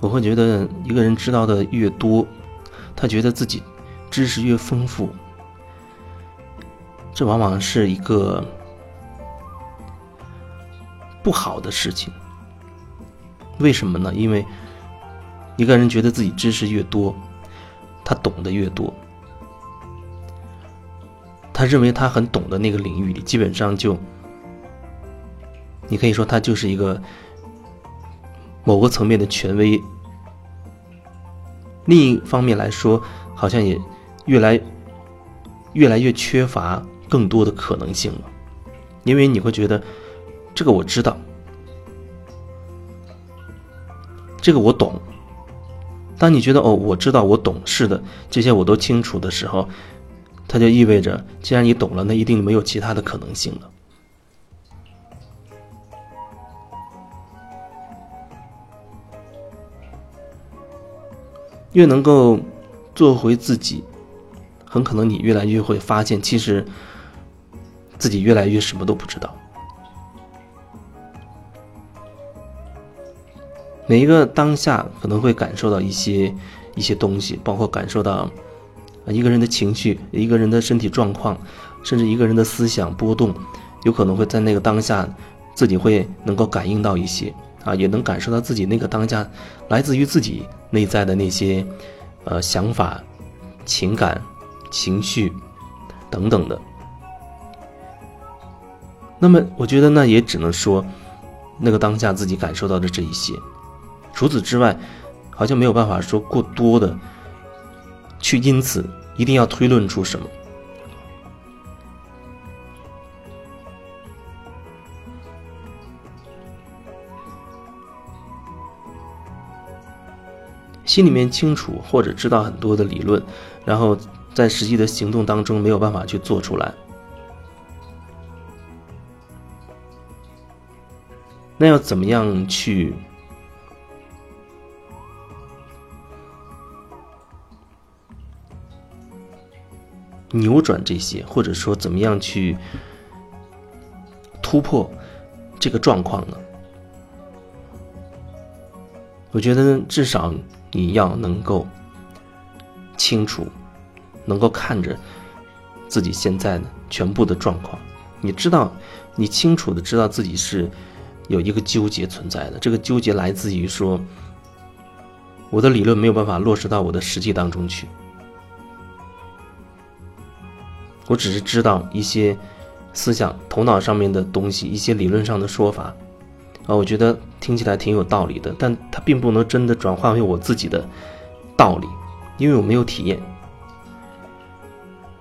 我会觉得一个人知道的越多，他觉得自己知识越丰富，这往往是一个不好的事情。为什么呢？因为一个人觉得自己知识越多，他懂得越多，他认为他很懂的那个领域里，基本上就，你可以说他就是一个某个层面的权威。另一方面来说，好像也越来越来越缺乏更多的可能性了，因为你会觉得这个我知道。这个我懂。当你觉得哦，我知道，我懂，是的，这些我都清楚的时候，它就意味着，既然你懂了，那一定没有其他的可能性了。越能够做回自己，很可能你越来越会发现，其实自己越来越什么都不知道。每一个当下可能会感受到一些一些东西，包括感受到一个人的情绪、一个人的身体状况，甚至一个人的思想波动，有可能会在那个当下自己会能够感应到一些啊，也能感受到自己那个当下来自于自己内在的那些呃想法、情感、情绪等等的。那么我觉得那也只能说那个当下自己感受到的这一些。除此之外，好像没有办法说过多的去，因此一定要推论出什么。心里面清楚或者知道很多的理论，然后在实际的行动当中没有办法去做出来，那要怎么样去？扭转这些，或者说怎么样去突破这个状况呢？我觉得至少你要能够清楚，能够看着自己现在的全部的状况。你知道，你清楚的知道自己是有一个纠结存在的。这个纠结来自于说，我的理论没有办法落实到我的实际当中去。我只是知道一些思想、头脑上面的东西，一些理论上的说法，啊，我觉得听起来挺有道理的，但它并不能真的转化为我自己的道理，因为我没有体验。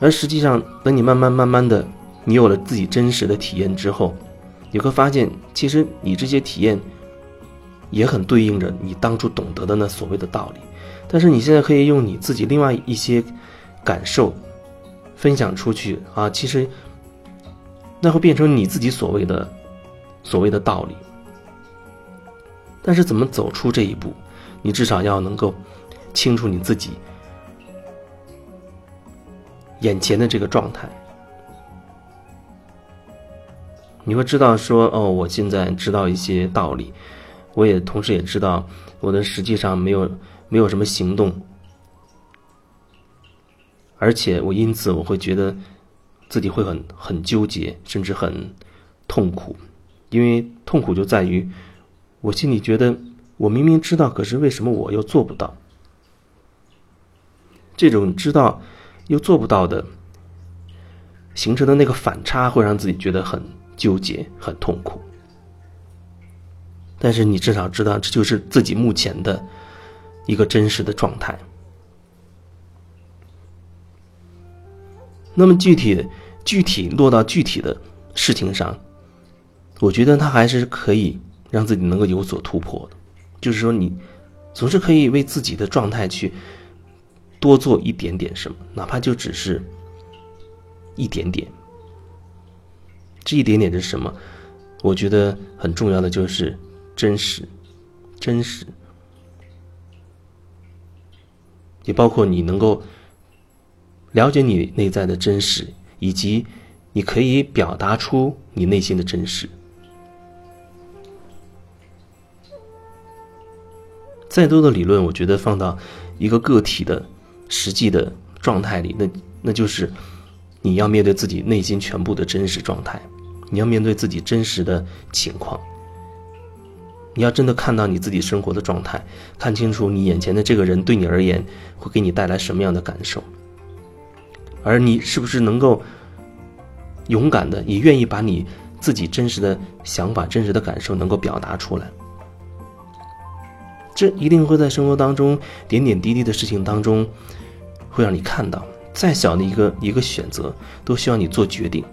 而实际上，等你慢慢慢慢的，你有了自己真实的体验之后，你会发现，其实你这些体验也很对应着你当初懂得的那所谓的道理，但是你现在可以用你自己另外一些感受。分享出去啊，其实那会变成你自己所谓的所谓的道理。但是怎么走出这一步，你至少要能够清楚你自己眼前的这个状态。你会知道说，哦，我现在知道一些道理，我也同时也知道我的实际上没有没有什么行动。而且我因此我会觉得自己会很很纠结，甚至很痛苦，因为痛苦就在于我心里觉得我明明知道，可是为什么我又做不到？这种知道又做不到的形成的那个反差，会让自己觉得很纠结、很痛苦。但是你至少知道，这就是自己目前的一个真实的状态。那么具体，具体落到具体的事情上，我觉得他还是可以让自己能够有所突破的。就是说，你总是可以为自己的状态去多做一点点什么，哪怕就只是一点点。这一点点是什么？我觉得很重要的就是真实，真实，也包括你能够。了解你内在的真实，以及你可以表达出你内心的真实。再多的理论，我觉得放到一个个体的实际的状态里，那那就是你要面对自己内心全部的真实状态，你要面对自己真实的情况。你要真的看到你自己生活的状态，看清楚你眼前的这个人对你而言会给你带来什么样的感受，而你是不是能够勇敢的，也愿意把你自己真实的想法、真实的感受能够表达出来？这一定会在生活当中点点滴滴的事情当中，会让你看到，再小的一个一个选择，都需要你做决定。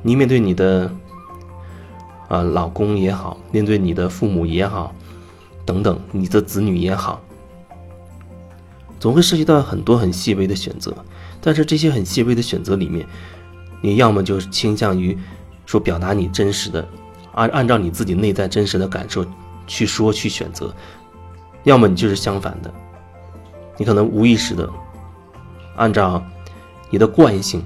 你面对你的。啊，老公也好，面对你的父母也好，等等，你的子女也好，总会涉及到很多很细微的选择。但是这些很细微的选择里面，你要么就倾向于说表达你真实的，按按照你自己内在真实的感受去说去选择；要么你就是相反的，你可能无意识的按照你的惯性，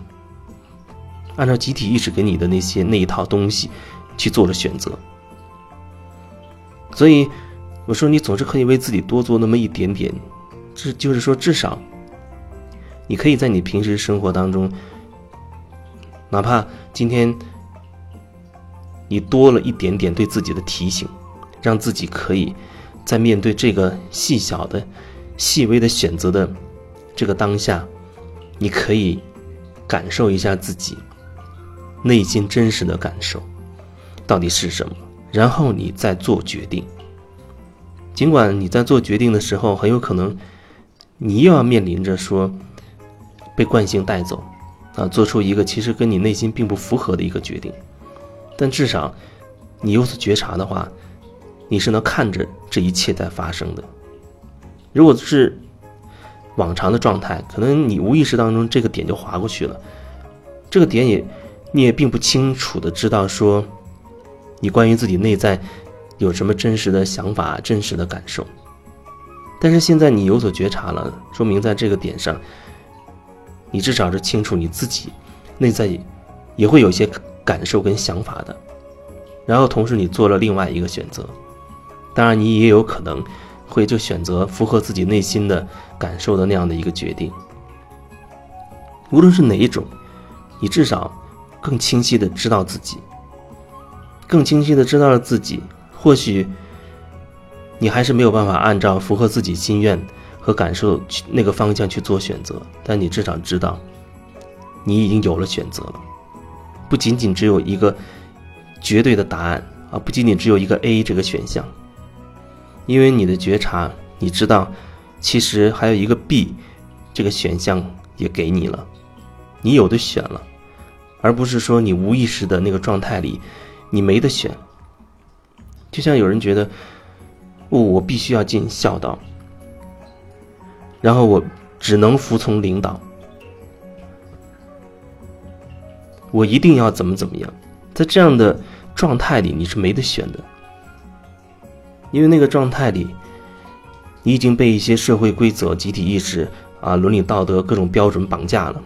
按照集体意识给你的那些那一套东西。去做了选择，所以我说你总是可以为自己多做那么一点点，这就是说至少，你可以在你平时生活当中，哪怕今天你多了一点点对自己的提醒，让自己可以在面对这个细小的、细微的选择的这个当下，你可以感受一下自己内心真实的感受。到底是什么？然后你再做决定。尽管你在做决定的时候，很有可能你又要面临着说被惯性带走，啊，做出一个其实跟你内心并不符合的一个决定。但至少你有所觉察的话，你是能看着这一切在发生的。如果是往常的状态，可能你无意识当中这个点就划过去了，这个点也你也并不清楚的知道说。你关于自己内在有什么真实的想法、真实的感受？但是现在你有所觉察了，说明在这个点上，你至少是清楚你自己内在也会有些感受跟想法的。然后同时你做了另外一个选择，当然你也有可能会就选择符合自己内心的感受的那样的一个决定。无论是哪一种，你至少更清晰的知道自己。更清晰的知道了自己，或许你还是没有办法按照符合自己心愿和感受去那个方向去做选择，但你至少知道，你已经有了选择了，不仅仅只有一个绝对的答案啊，不仅仅只有一个 A 这个选项，因为你的觉察，你知道，其实还有一个 B 这个选项也给你了，你有的选了，而不是说你无意识的那个状态里。你没得选，就像有人觉得，哦，我必须要尽孝道，然后我只能服从领导，我一定要怎么怎么样，在这样的状态里，你是没得选的，因为那个状态里，你已经被一些社会规则、集体意识啊、伦理道德各种标准绑架了，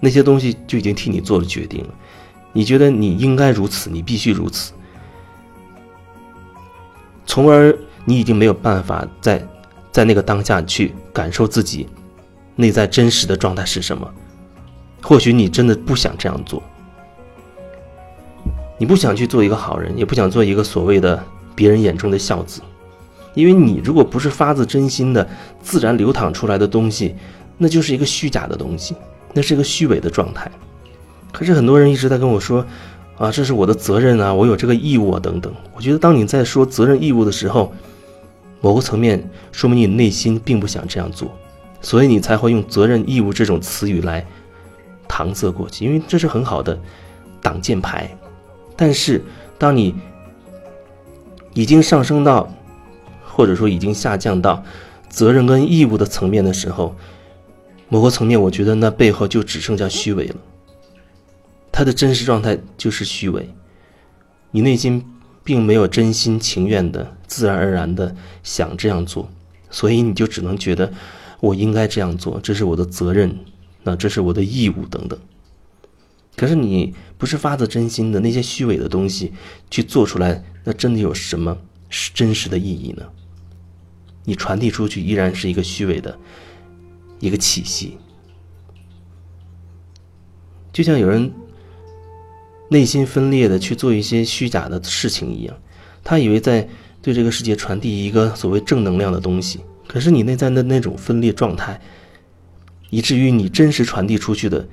那些东西就已经替你做了决定了。你觉得你应该如此，你必须如此，从而你已经没有办法在在那个当下去感受自己内在真实的状态是什么。或许你真的不想这样做，你不想去做一个好人，也不想做一个所谓的别人眼中的孝子，因为你如果不是发自真心的自然流淌出来的东西，那就是一个虚假的东西，那是一个虚伪的状态。可是很多人一直在跟我说，啊，这是我的责任啊，我有这个义务啊，等等。我觉得当你在说责任义务的时候，某个层面说明你内心并不想这样做，所以你才会用责任义务这种词语来搪塞过去，因为这是很好的挡箭牌。但是当你已经上升到，或者说已经下降到责任跟义务的层面的时候，某个层面，我觉得那背后就只剩下虚伪了。他的真实状态就是虚伪，你内心并没有真心情愿的、自然而然的想这样做，所以你就只能觉得我应该这样做，这是我的责任，那这是我的义务等等。可是你不是发自真心的那些虚伪的东西去做出来，那真的有什么是真实的意义呢？你传递出去依然是一个虚伪的一个气息，就像有人内心分裂的去做一些虚假的事情一样，他以为在对这个世界传递一个所谓正能量的东西，可是你内在的那种分裂状态，以至于你真实传递出去的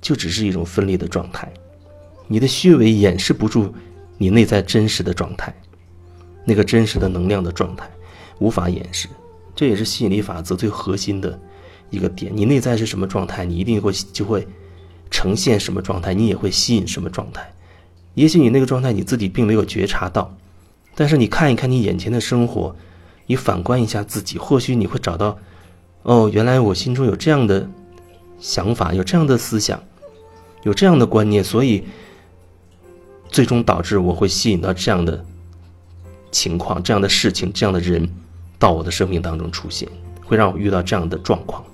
就只是一种分裂的状态，你的虚伪掩饰不住你内在真实的状态，那个真实的能量的状态。无法掩饰，这也是吸引力法则最核心的一个点。你内在是什么状态，你一定会就会呈现什么状态，你也会吸引什么状态。也许你那个状态你自己并没有觉察到，但是你看一看你眼前的生活，你反观一下自己，或许你会找到，哦，原来我心中有这样的想法，有这样的思想，有这样的观念，所以最终导致我会吸引到这样的情况、这样的事情、这样的人。到我的生命当中出现，会让我遇到这样的状况。